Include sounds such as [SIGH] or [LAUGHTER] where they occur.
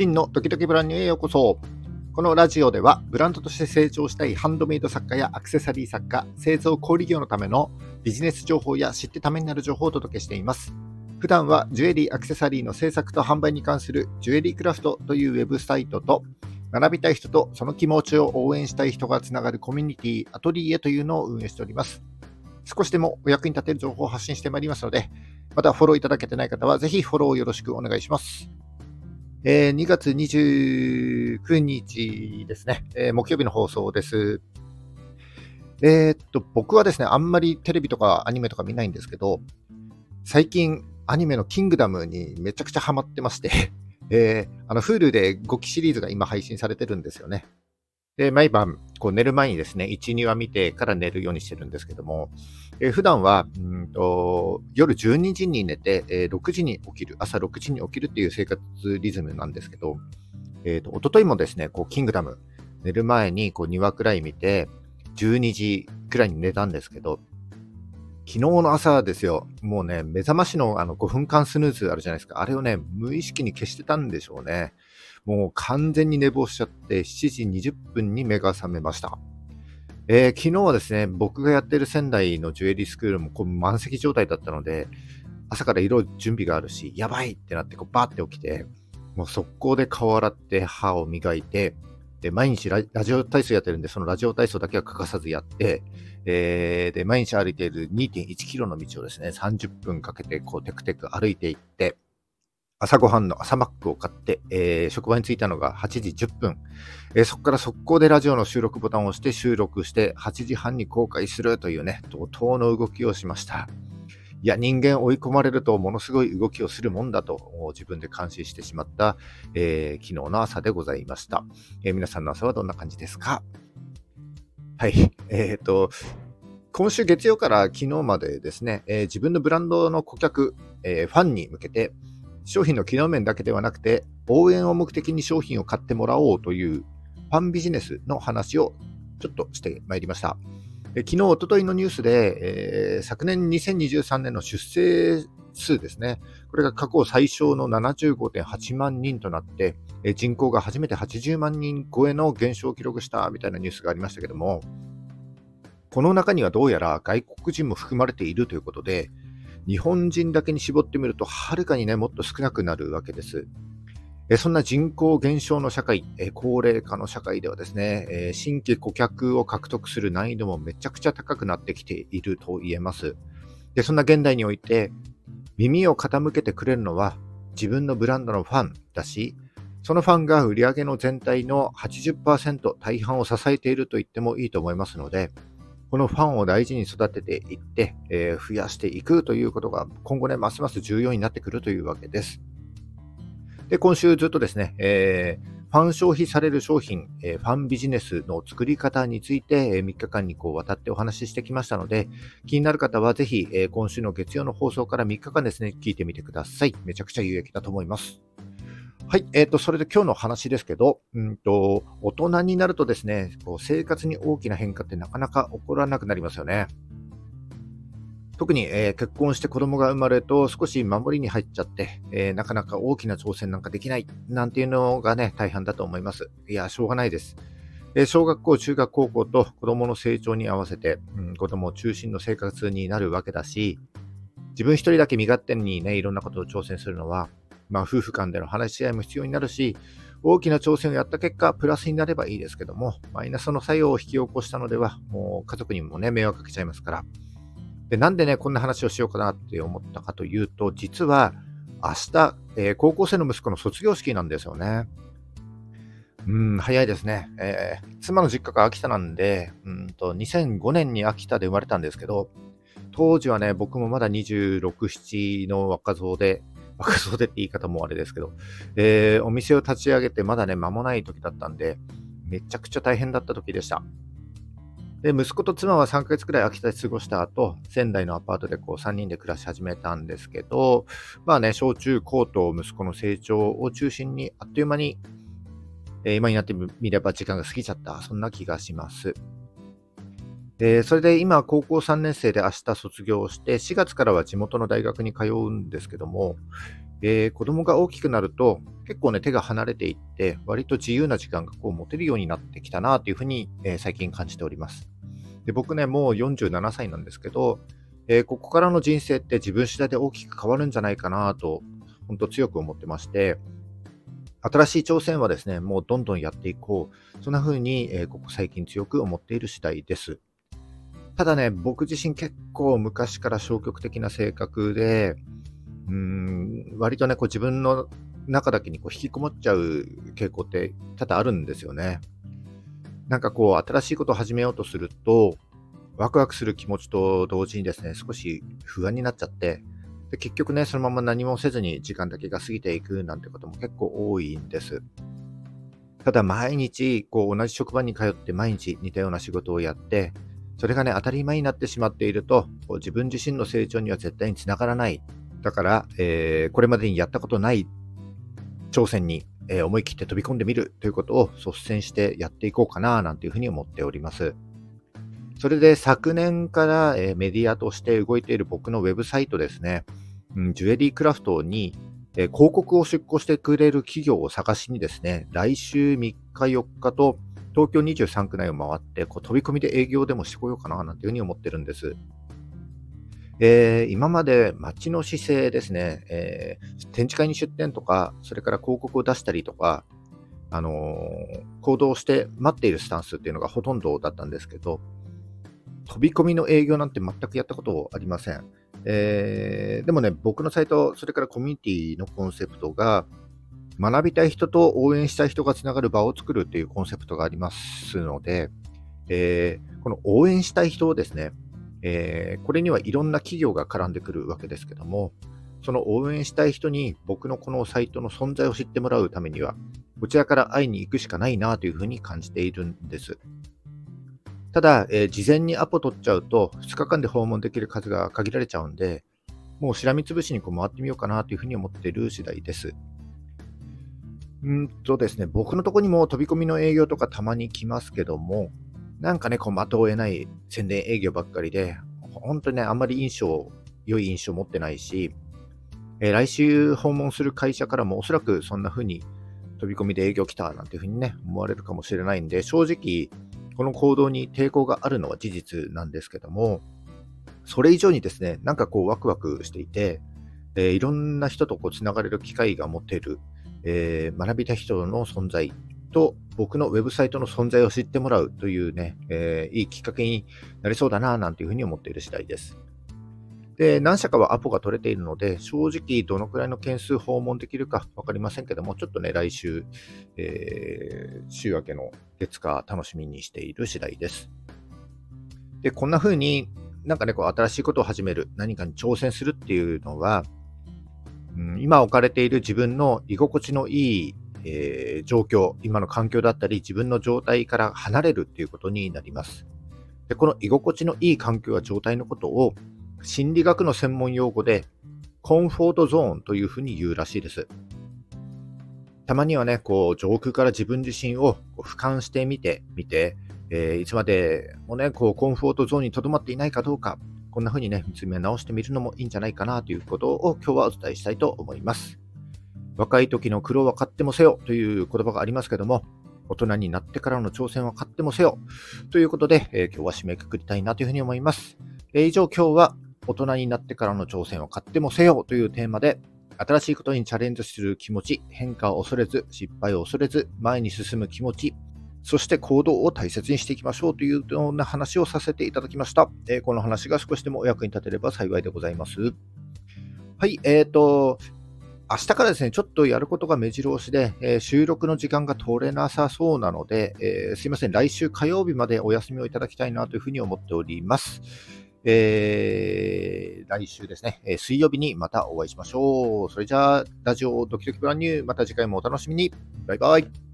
真のドキドキブランニューへようこそ。このラジオでは、ブランドとして成長したいハンドメイド作家やアクセサリー作家、製造小売業のためのビジネス情報や知ってためになる情報をお届けしています。普段はジュエリー、アクセサリーの制作と販売に関するジュエリークラフトというウェブサイトと、学びたい人とその気持ちを応援したい人がつながるコミュニティ、アトリエというのを運営しております。少しでもお役に立てる情報を発信してまいりますので、またフォローいただけてない方は、ぜひフォローよろしくお願いします。えー、2月29日ですね、えー、木曜日の放送です。えー、っと、僕はですね、あんまりテレビとかアニメとか見ないんですけど、最近アニメのキングダムにめちゃくちゃハマってまして [LAUGHS] えー、あの、Hulu で5期シリーズが今配信されてるんですよね。で、毎晩、こう寝る前にですね、1、2話見てから寝るようにしてるんですけども、えー、普段は、うんと、夜12時に寝て、えー、6時に起きる、朝6時に起きるっていう生活リズムなんですけど、えっ、ー、と、一昨日もですね、こう、キングダム、寝る前にこう2話くらい見て、12時くらいに寝たんですけど、昨日の朝ですよ、もうね、目覚ましのあの5分間スヌーズあるじゃないですか。あれをね、無意識に消してたんでしょうね。もう完全に寝坊しちゃって、7時20分に目が覚めました。えー、昨日はですね、僕がやってる仙台のジュエリースクールもこう満席状態だったので、朝から色準備があるし、やばいってなってバーって起きて、もう速攻で顔洗って歯を磨いて、で、毎日ラジオ体操やってるんで、そのラジオ体操だけは欠かさずやって、えー、で、毎日歩いている2.1キロの道をですね、30分かけてこうテクテク歩いていって、朝ごはんの朝マックを買って、えー、職場に着いたのが8時10分、えー、そこから速攻でラジオの収録ボタンを押して収録して8時半に公開するというね、怒涛の動きをしました。いや、人間追い込まれるとものすごい動きをするもんだと自分で監視してしまった、えー、昨日の朝でございました、えー、皆さんの朝はどんな感じですか？はい。えっ、ー、と、今週月曜から昨日までですね、え自分のブランドの顧客、えファンに向けて、商品の機能面だけではなくて、応援を目的に商品を買ってもらおうというファンビジネスの話をちょっとしてまいりました。え昨日、おとといのニュースで、えー、昨年2023年の出生数ですね。これが過去最小の75.8万人となって、え人口が初めて80万人超えの減少を記録したみたいなニュースがありましたけども、この中にはどうやら外国人も含まれているということで、日本人だけに絞ってみると、はるかにね、もっと少なくなるわけです。そんな人口減少の社会、高齢化の社会ではですね、新規顧客を獲得する難易度もめちゃくちゃ高くなってきていると言えます。でそんな現代において、耳を傾けてくれるのは自分のブランドのファンだし、そのファンが売上の全体の80%大半を支えていると言ってもいいと思いますので、このファンを大事に育てていって、えー、増やしていくということが今後ね、ますます重要になってくるというわけです。で、今週ずっとですね、えー、ファン消費される商品、えー、ファンビジネスの作り方について、えー、3日間にこう渡ってお話ししてきましたので、気になる方はぜひ、え今週の月曜の放送から3日間ですね、聞いてみてください。めちゃくちゃ有益だと思います。はい。えっ、ー、と、それで今日の話ですけど、うんと、大人になるとですね、こう生活に大きな変化ってなかなか起こらなくなりますよね。特に、えー、結婚して子供が生まれると少し守りに入っちゃって、えー、なかなか大きな挑戦なんかできないなんていうのがね、大半だと思います。いや、しょうがないです。えー、小学校、中学高校と子供の成長に合わせて、うん、子供中心の生活になるわけだし、自分一人だけ身勝手にね、いろんなことを挑戦するのは、まあ、夫婦間での話し合いも必要になるし、大きな挑戦をやった結果、プラスになればいいですけども、マイナスの作用を引き起こしたのでは、もう家族にもね、迷惑かけちゃいますから。で、なんでね、こんな話をしようかなって思ったかというと、実は、明日、えー、高校生の息子の卒業式なんですよね。うん、早いですね。えー、妻の実家が秋田なんで、うんと、2005年に秋田で生まれたんですけど、当時はね、僕もまだ26、7の若造で、[LAUGHS] 若造でって言い方もあれですけど、えー、お店を立ち上げてまだね、間もない時だったんで、めちゃくちゃ大変だった時でした。で、息子と妻は3ヶ月くらい秋田で過ごした後、仙台のアパートでこう3人で暮らし始めたんですけど、まあね、小中高と息子の成長を中心に、あっという間に、えー、今になってみれば時間が過ぎちゃった、そんな気がします。で、それで今、高校3年生で明日卒業して、4月からは地元の大学に通うんですけども、えー、子供が大きくなると結構ね手が離れていって割と自由な時間がこう持てるようになってきたなというふうに、えー、最近感じております。で僕ねもう47歳なんですけど、えー、ここからの人生って自分次第で大きく変わるんじゃないかなと本当強く思ってまして新しい挑戦はですねもうどんどんやっていこうそんな風に、えここ最近強く思っている次第です。ただね、僕自身結構昔から消極的な性格で、うん、割とね、こう自分の中だけにこう引きこもっちゃう傾向って多々あるんですよね。なんかこう、新しいことを始めようとすると、ワクワクする気持ちと同時にですね、少し不安になっちゃって、で結局ね、そのまま何もせずに時間だけが過ぎていくなんてことも結構多いんです。ただ毎日こう同じ職場に通って毎日似たような仕事をやってそれがね、当たり前になってしまっていると、こう自分自身の成長には絶対につながらない。だから、えー、これまでにやったことない挑戦に、えー、思い切って飛び込んでみるということを率先してやっていこうかな、なんていうふうに思っております。それで昨年から、えー、メディアとして動いている僕のウェブサイトですね、うん、ジュエリークラフトに、えー、広告を出稿してくれる企業を探しにですね、来週3日4日と東京23区内を回って、こう飛び込みで営業でもしてこようかな、なんていうふうに思ってるんです。えー、今まで街の姿勢ですね、えー、展示会に出店とか、それから広告を出したりとか、あのー、行動して待っているスタンスっていうのがほとんどだったんですけど、飛び込みの営業なんて全くやったことありません。えー、でもね、僕のサイト、それからコミュニティのコンセプトが、学びたい人と応援したい人がつながる場を作るっていうコンセプトがありますので、えー、この応援したい人をですね、えー、これにはいろんな企業が絡んでくるわけですけども、その応援したい人に僕のこのサイトの存在を知ってもらうためには、こちらから会いに行くしかないなというふうに感じているんです。ただ、えー、事前にアポ取っちゃうと、2日間で訪問できる数が限られちゃうんで、もうしらみつぶしにこう回ってみようかなというふうに思っている次第です。うんとですね、僕のとこにも飛び込みの営業とかたまに来ますけども、なんかね、こう的を得ない宣伝営業ばっかりで、本当にね、あんまり印象、良い印象持ってないし、えー、来週訪問する会社からもおそらくそんな風に飛び込みで営業来たなんていう風にね、思われるかもしれないんで、正直、この行動に抵抗があるのは事実なんですけども、それ以上にですね、なんかこうワクワクしていて、えー、いろんな人とこうつながれる機会が持てる。えー、学びた人の存在と僕のウェブサイトの存在を知ってもらうというね、えー、いいきっかけになりそうだな、なんていうふうに思っている次第です。で、何社かはアポが取れているので、正直どのくらいの件数訪問できるか分かりませんけども、ちょっとね、来週、えー、週明けの月火楽しみにしている次第です。で、こんな風になんかね、こう新しいことを始める、何かに挑戦するっていうのは、うん、今置かれている自分の居心地のいい、えー、状況、今の環境だったり、自分の状態から離れるっていうことになります。でこの居心地のいい環境や状態のことを心理学の専門用語でコンフォートゾーンというふうに言うらしいです。たまにはね、こう上空から自分自身を俯瞰してみてみて、えー、いつまでもね、こうコンフォートゾーンにとどまっていないかどうか、こんな風にね、見つめ直してみるのもいいんじゃないかなということを今日はお伝えしたいと思います。若い時の苦労は買ってもせよという言葉がありますけども、大人になってからの挑戦は買ってもせよということで、えー、今日は締めくくりたいなというふうに思います。えー、以上今日は大人になってからの挑戦を買ってもせよというテーマで、新しいことにチャレンジする気持ち、変化を恐れず、失敗を恐れず、前に進む気持ち、そして行動を大切にしていきましょうというような話をさせていただきました。えー、この話が少しでもお役に立てれば幸いでございます。はい、えーと、明日からですね、ちょっとやることが目白押しで、えー、収録の時間が取れなさそうなので、えー、すいません、来週火曜日までお休みをいただきたいなというふうに思っております。えー、来週ですね、え水曜日にまたお会いしましょう。それじゃあ、ラジオドキドキブランニュー、また次回もお楽しみに。バイバイ。